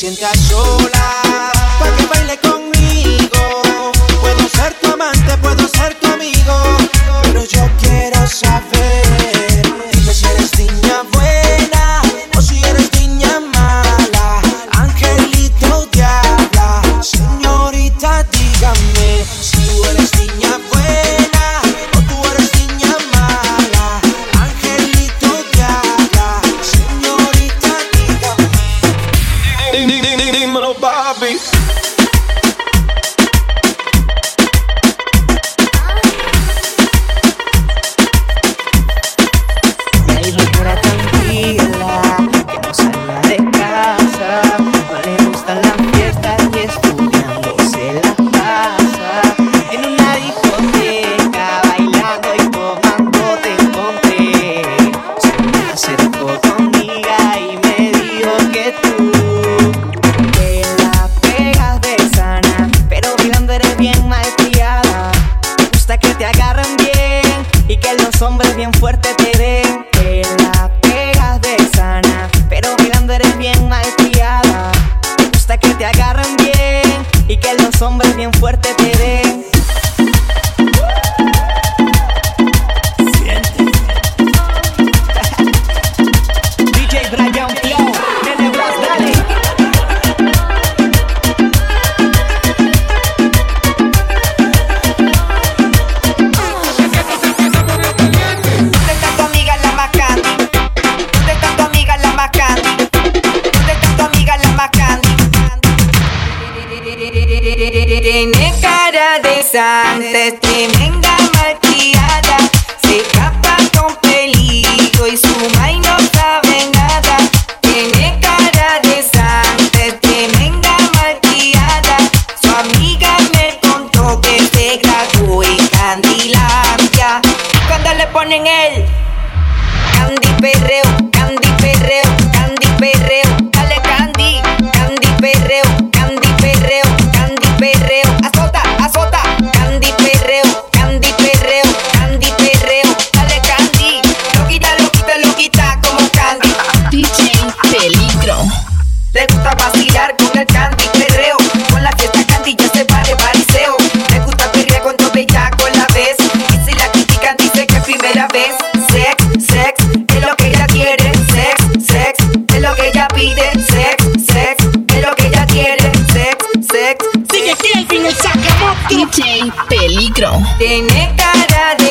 que DJ Peligro. Tiene cara de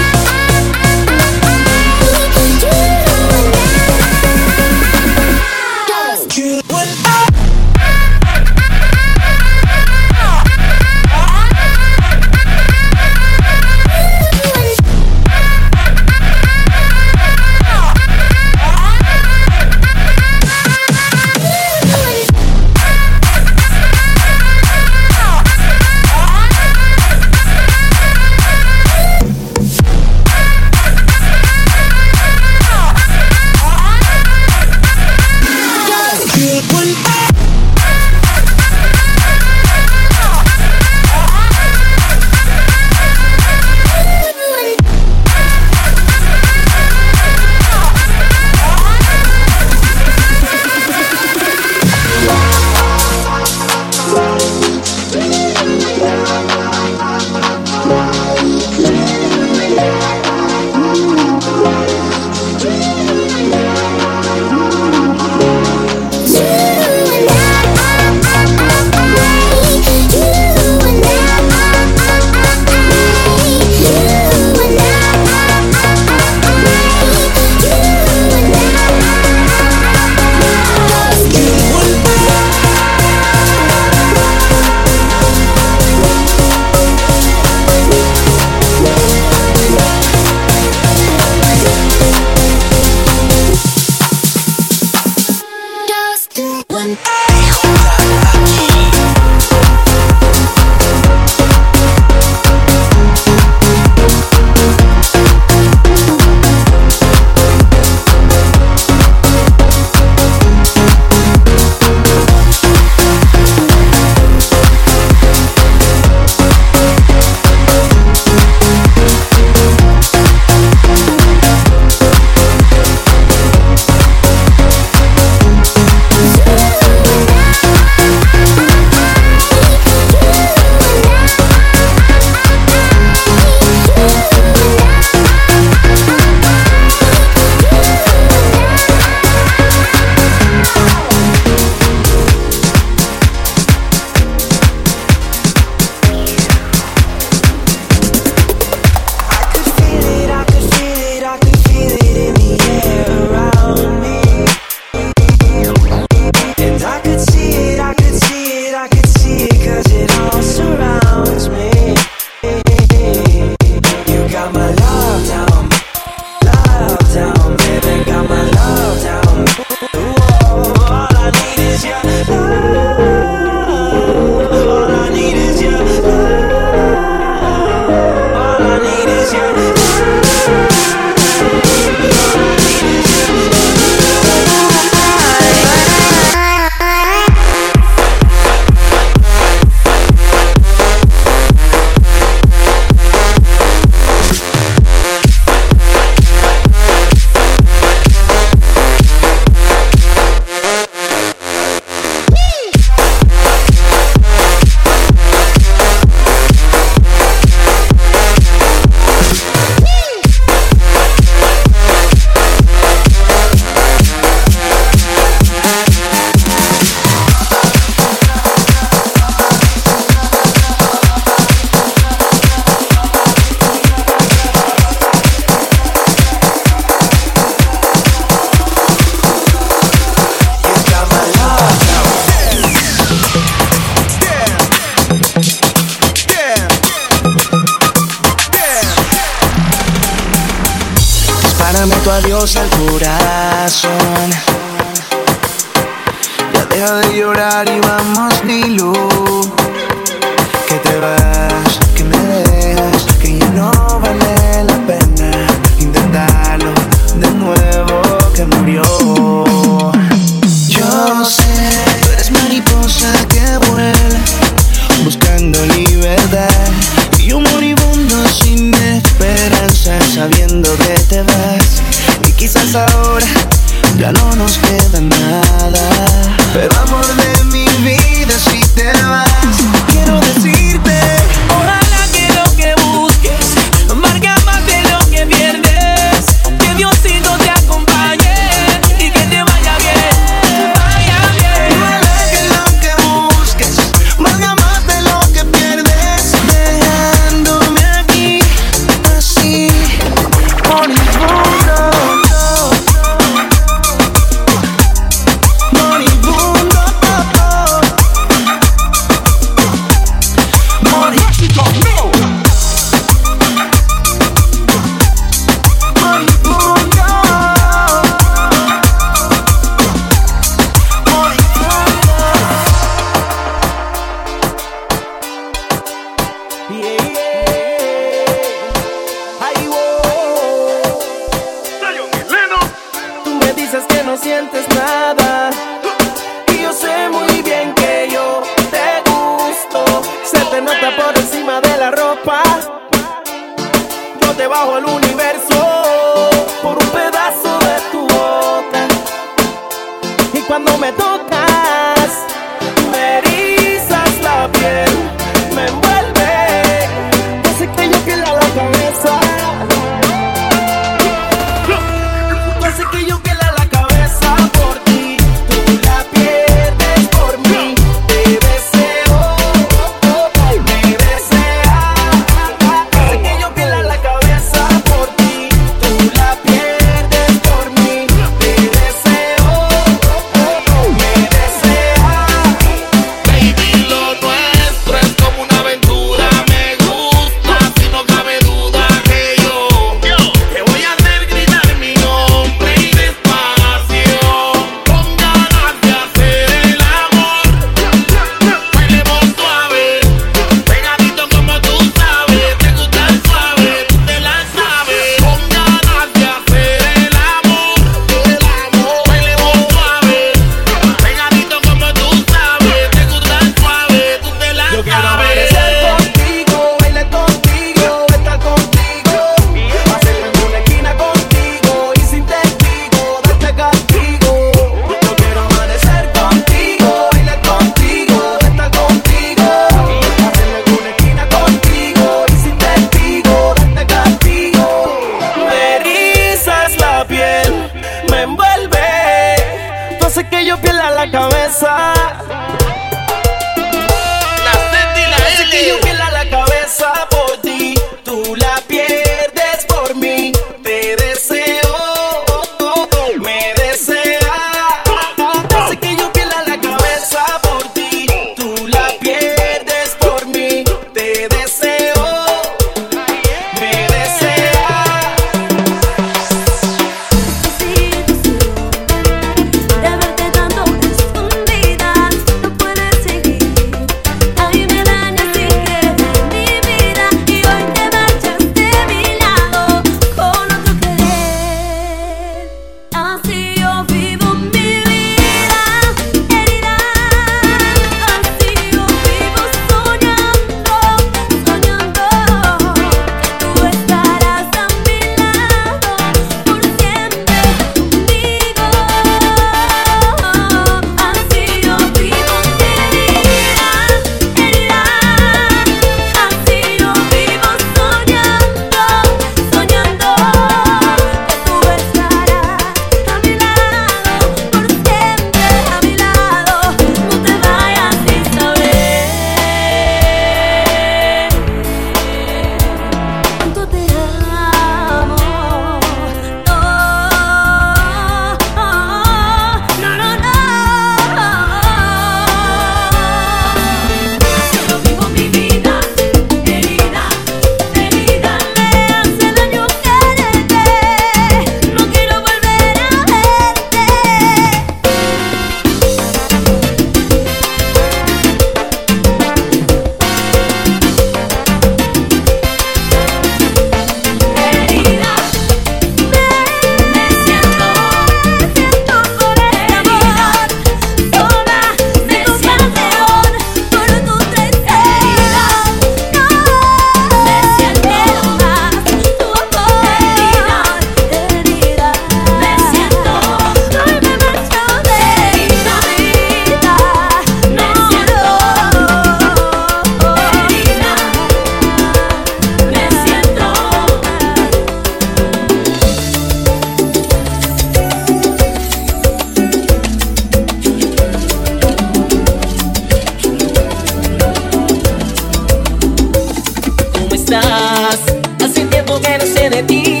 estás. Hace tiempo que no sé de ti.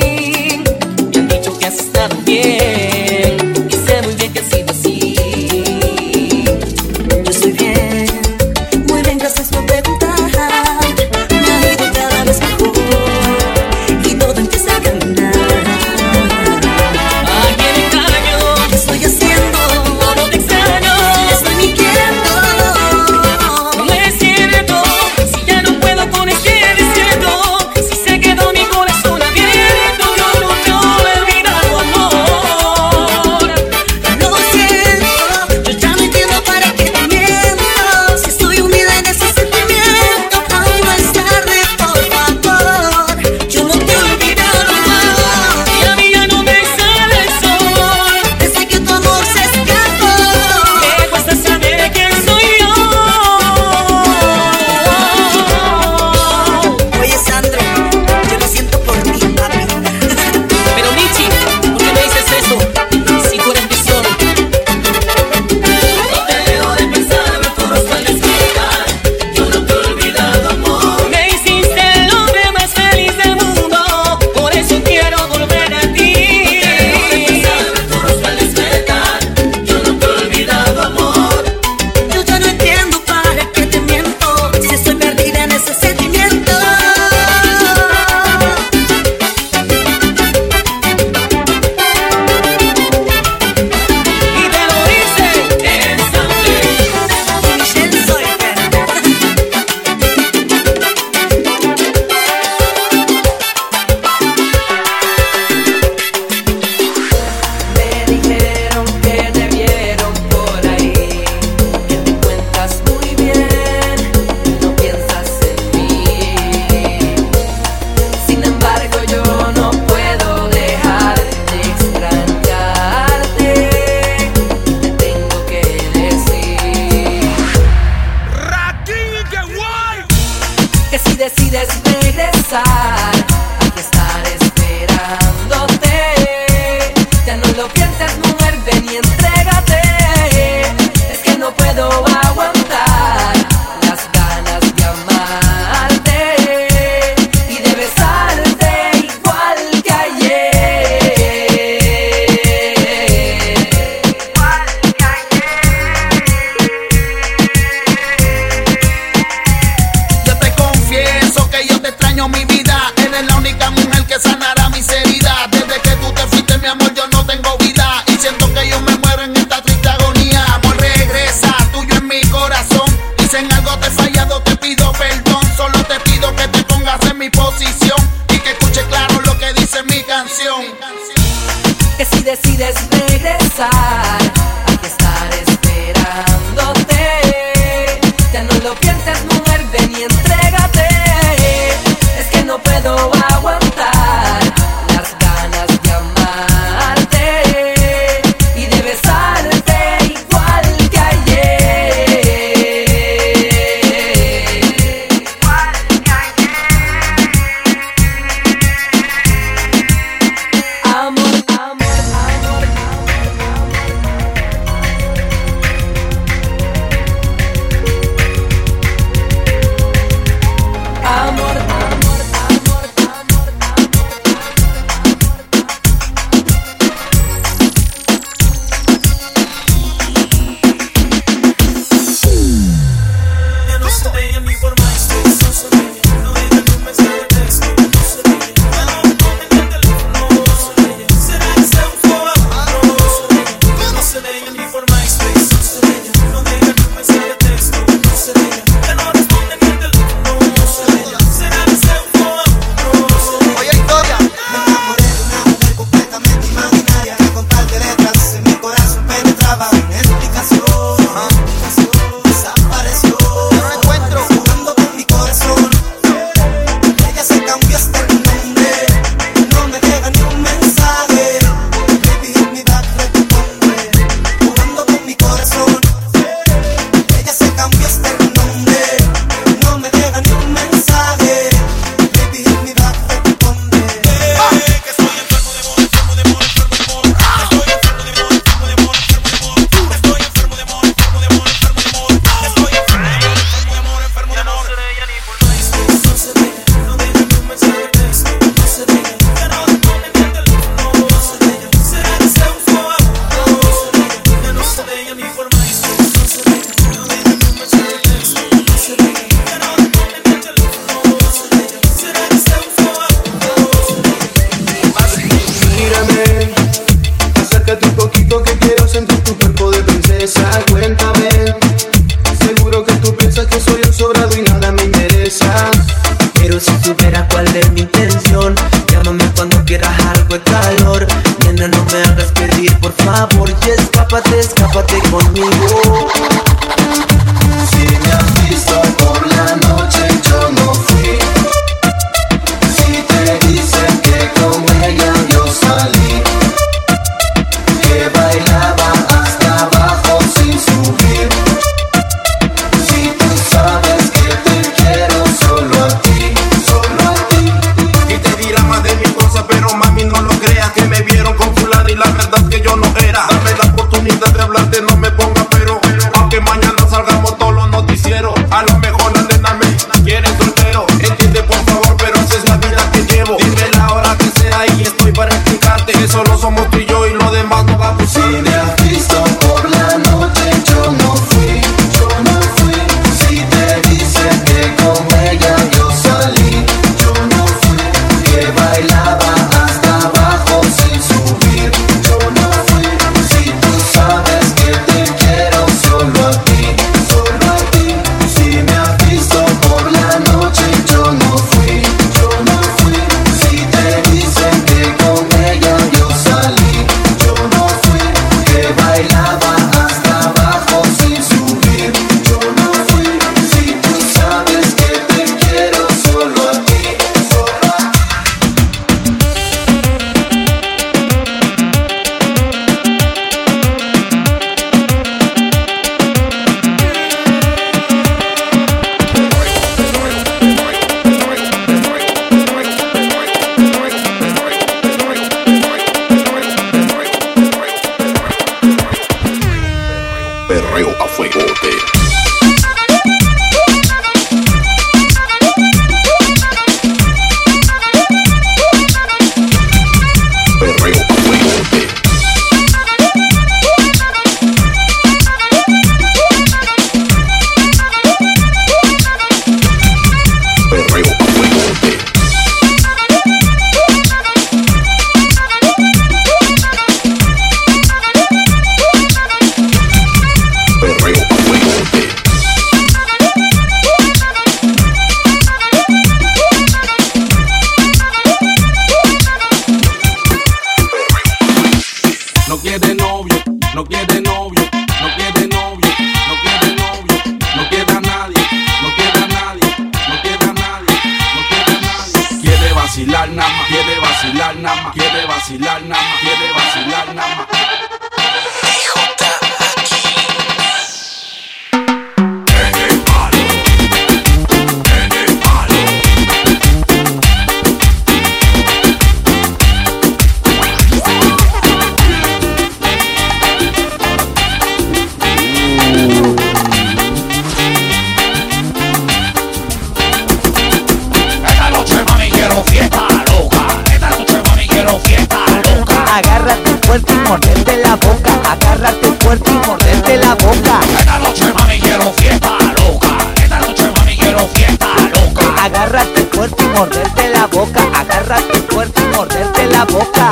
fuerte y morderte la boca. Agárrate fuerte y morderte la boca. Esta noche, mami, quiero fiesta loca. Esta noche, mami, quiero fiesta loca. Agárrate fuerte y morderte la boca. Agárrate fuerte y morderte la boca.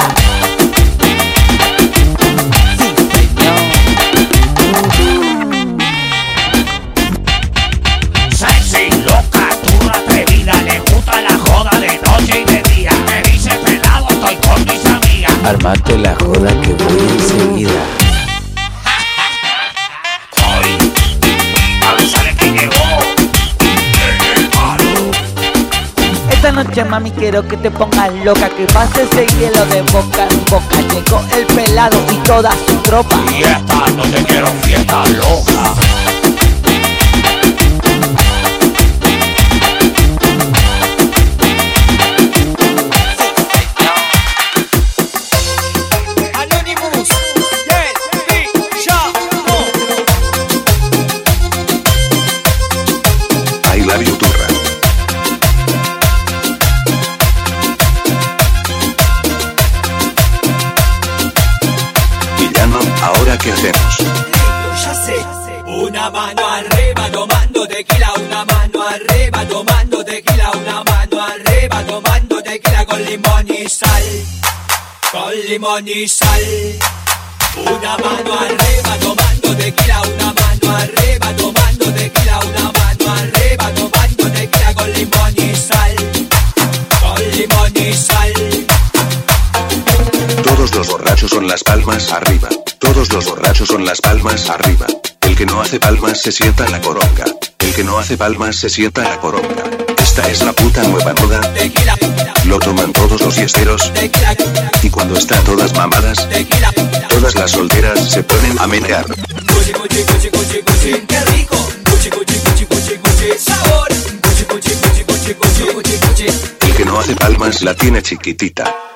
tu madre a la joda de noche y de día me dice pelado estoy por mi sabía Armate la noche mami quiero que te pongas loca Que pase ese hielo de boca en boca. Llegó el pelado y toda su tropa. Y esta noche quiero fiesta loca. que hacemos. Una mano arriba tomando tequila, una mano arriba tomando tequila, una mano arriba tomando tequila con limón y sal, con limón y sal. Una mano arriba tomando tequila, una mano arriba tomando tequila, una mano arriba tomando tequila con limón y sal, con limón y sal los borrachos son las palmas arriba. Todos los borrachos son las palmas arriba. El que no hace palmas se sienta la coronga. El que no hace palmas se sienta la coronga. Esta es la puta nueva moda. Lo toman todos los fiesteros. Y cuando están todas mamadas, todas las solteras se ponen a menear. El que no hace palmas la tiene chiquitita.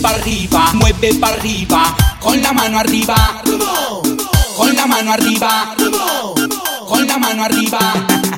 para arriba, mueve para arriba, con la mano arriba, con la mano arriba, con la mano arriba.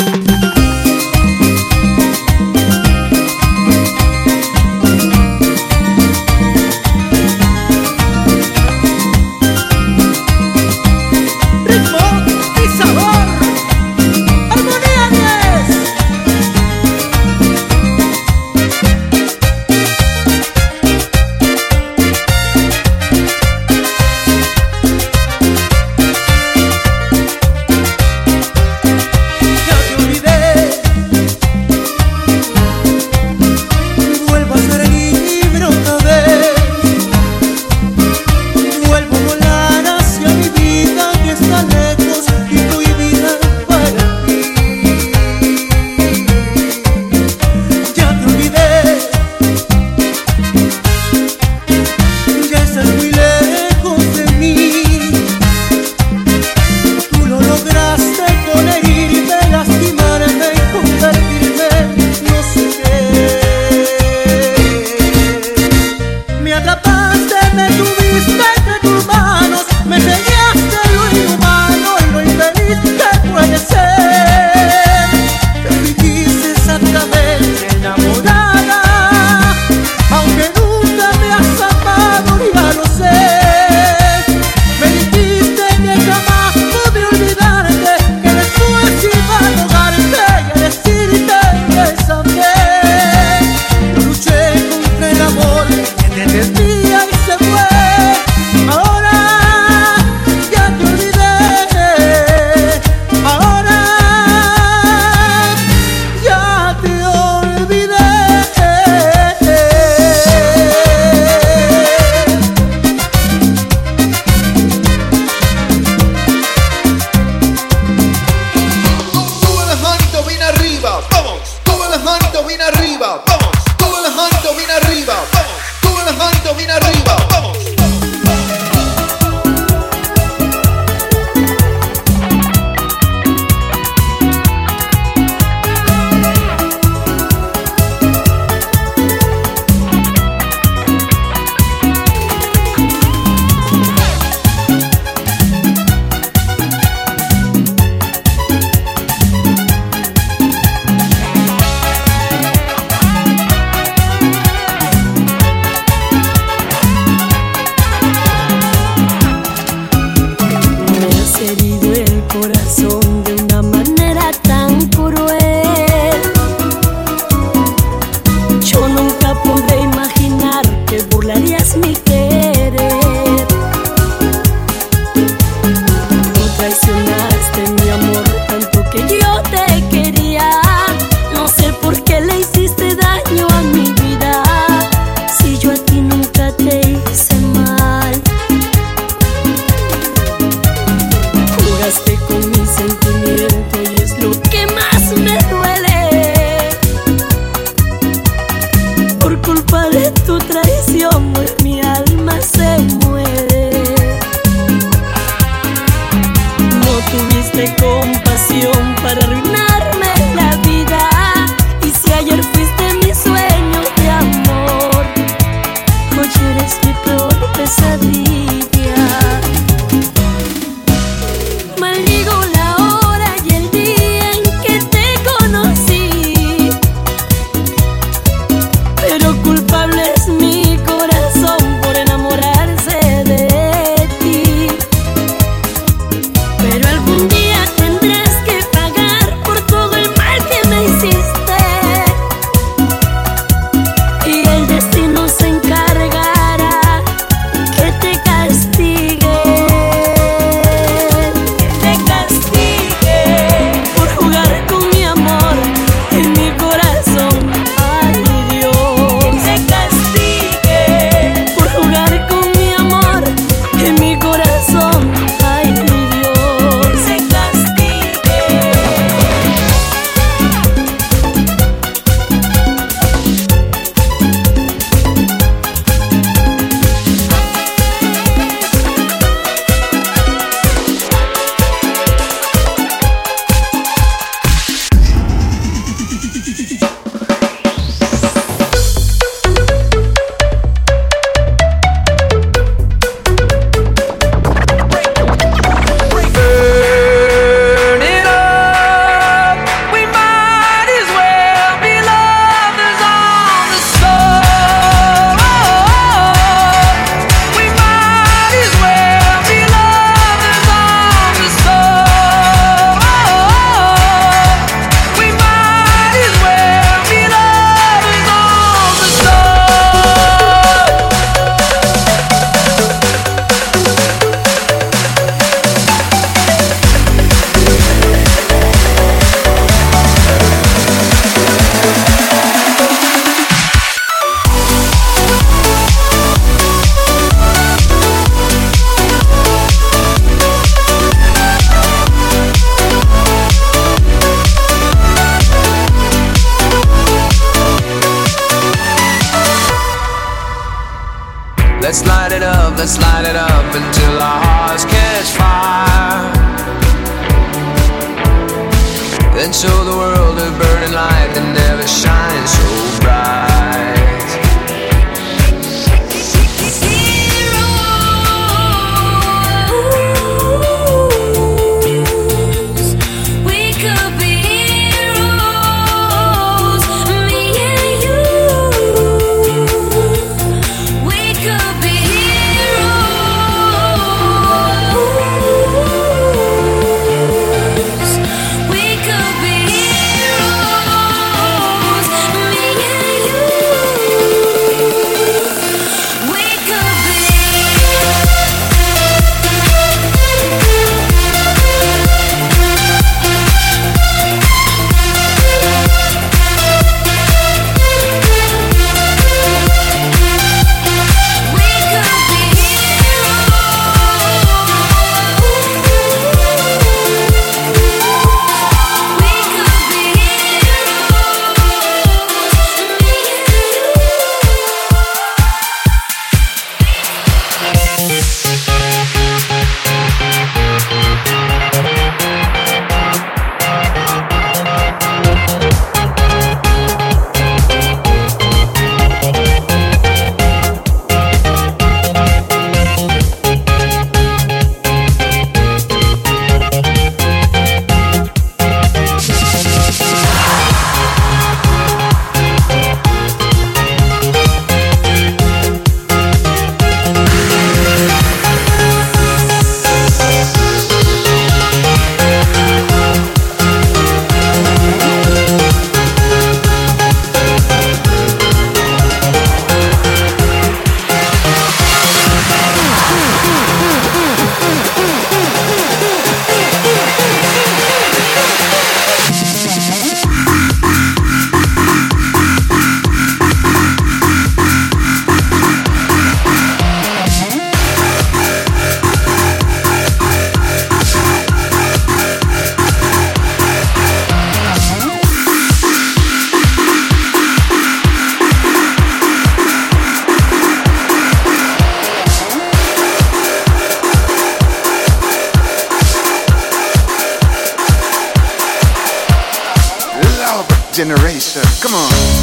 Generation. Come on.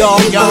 y'all, y'all.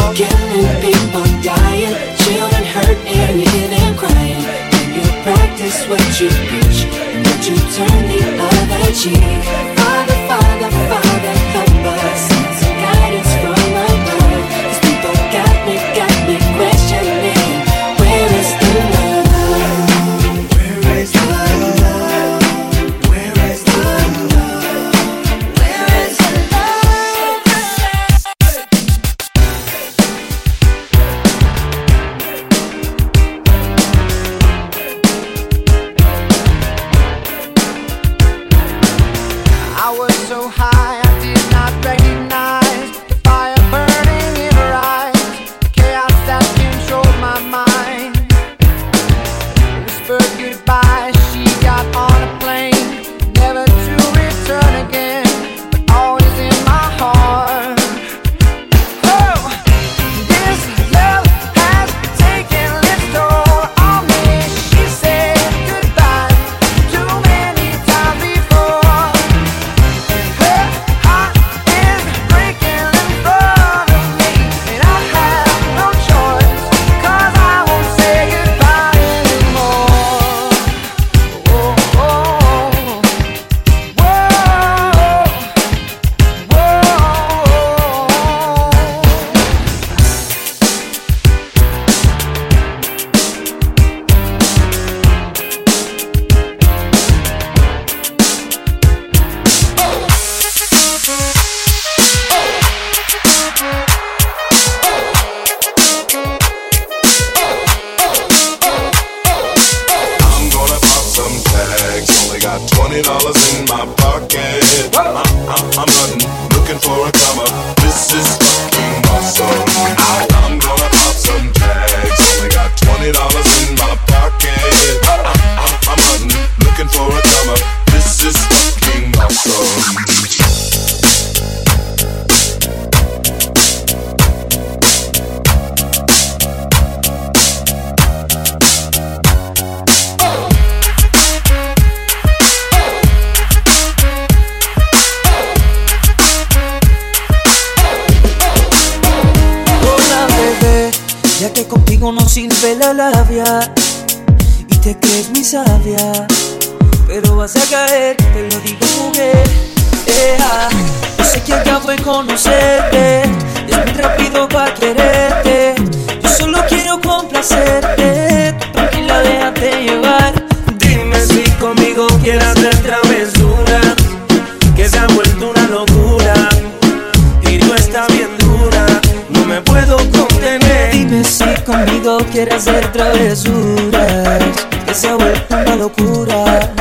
conmigo quiere hacer travesuras Que se ha vuelto una locura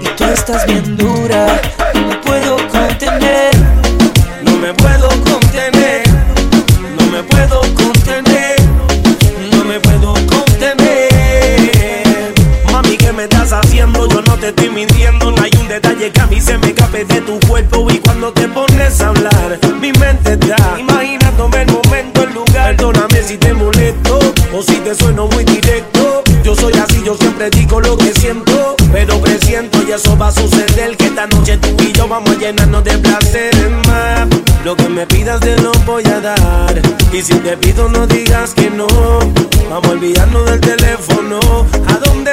Y tú estás bien dura No me puedo contener No me puedo contener No me puedo contener No me puedo contener Mami, ¿qué me estás haciendo? Yo no te estoy mintiendo No hay un detalle que a mí se me escape de tu cuerpo Y cuando te pones a hablar Mi mente está Si te sueno muy directo. Yo soy así, yo siempre digo lo que siento. Pero presiento y eso va a suceder. Que esta noche tú y yo vamos a llenarnos de placeres más. Lo que me pidas te lo voy a dar. Y si te pido, no digas que no. Vamos a olvidarnos del teléfono. ¿A dónde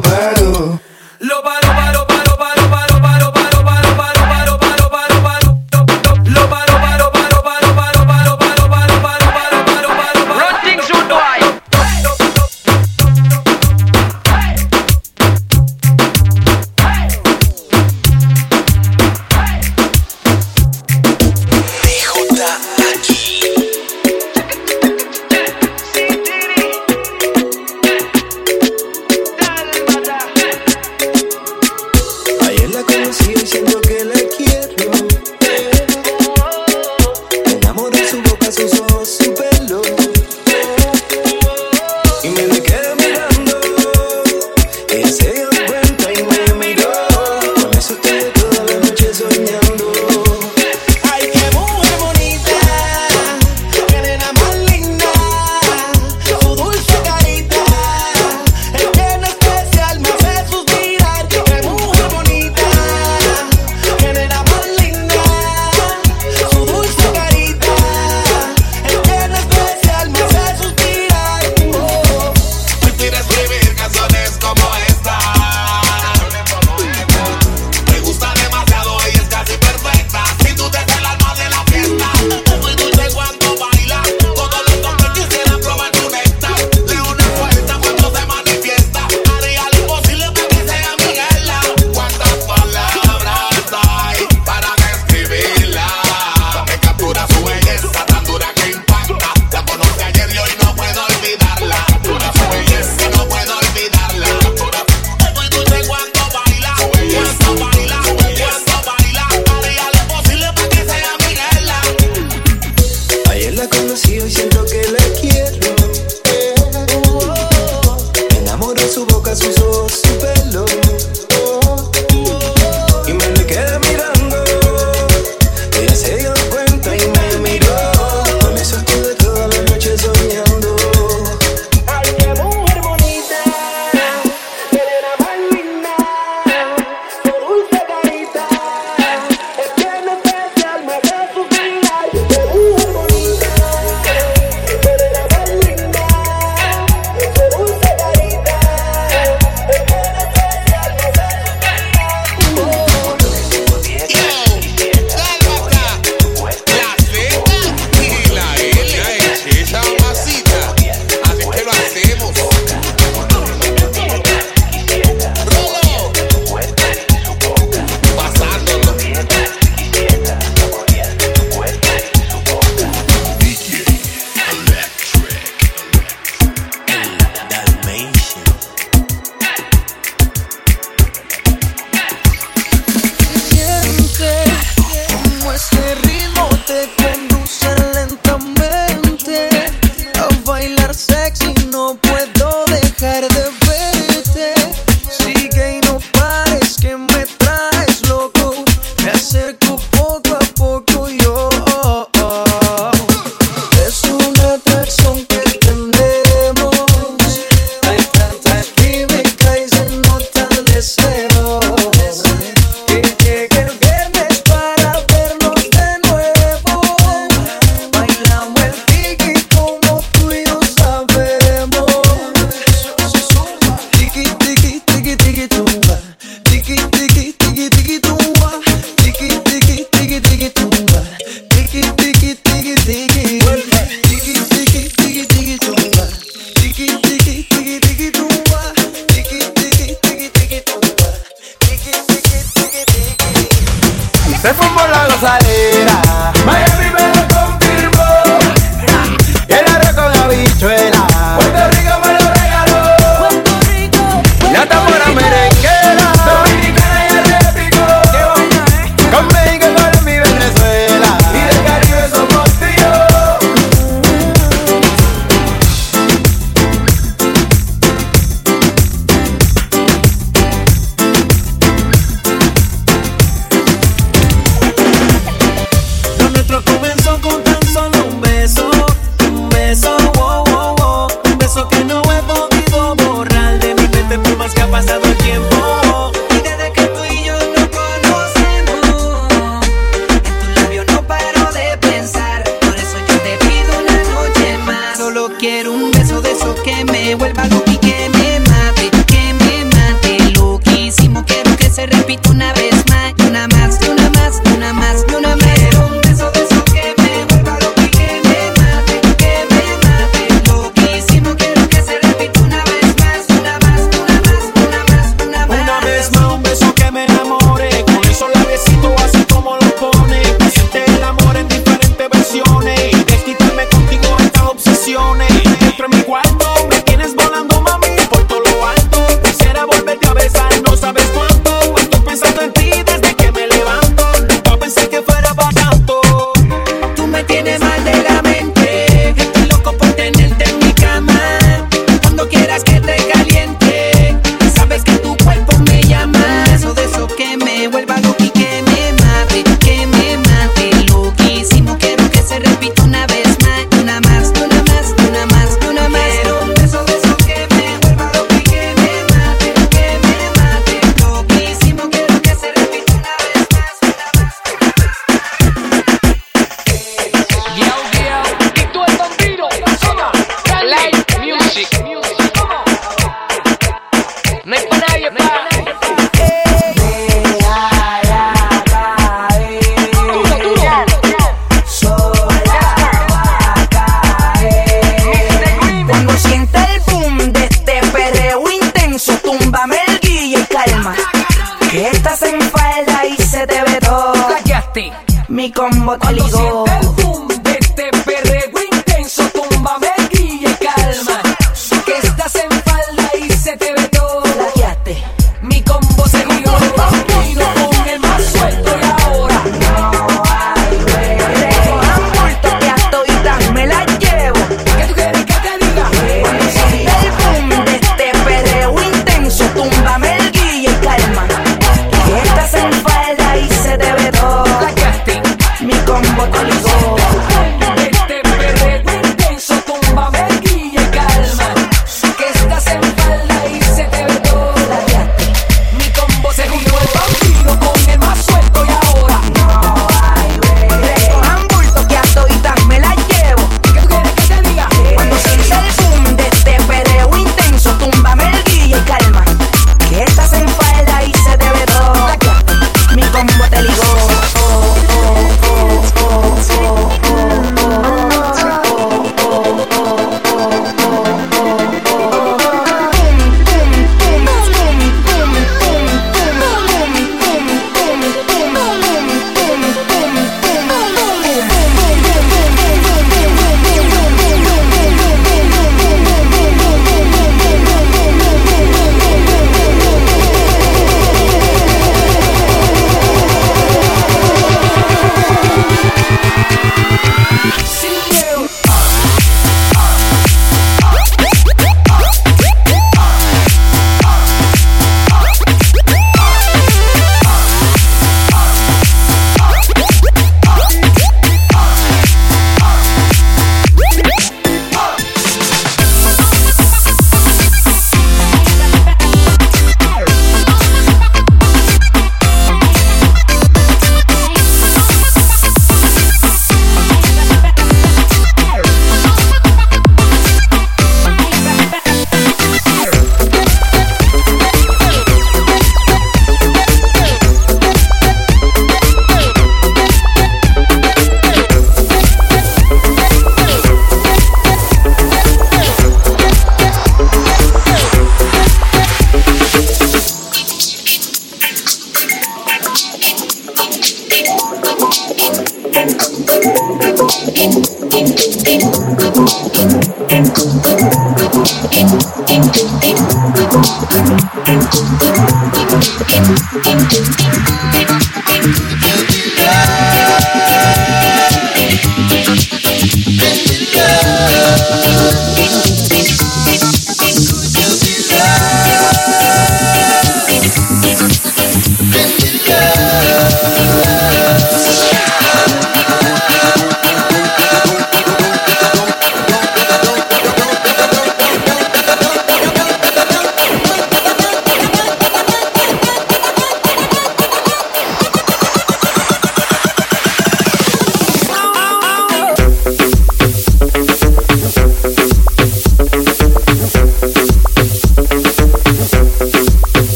paró. Mi combo te ligó.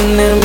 Tener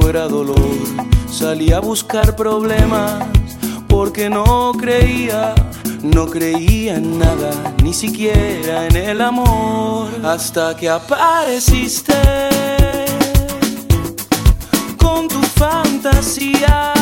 fuera dolor. Salí a buscar problemas porque no creía, no creía en nada, ni siquiera en el amor. Hasta que apareciste con tu fantasía.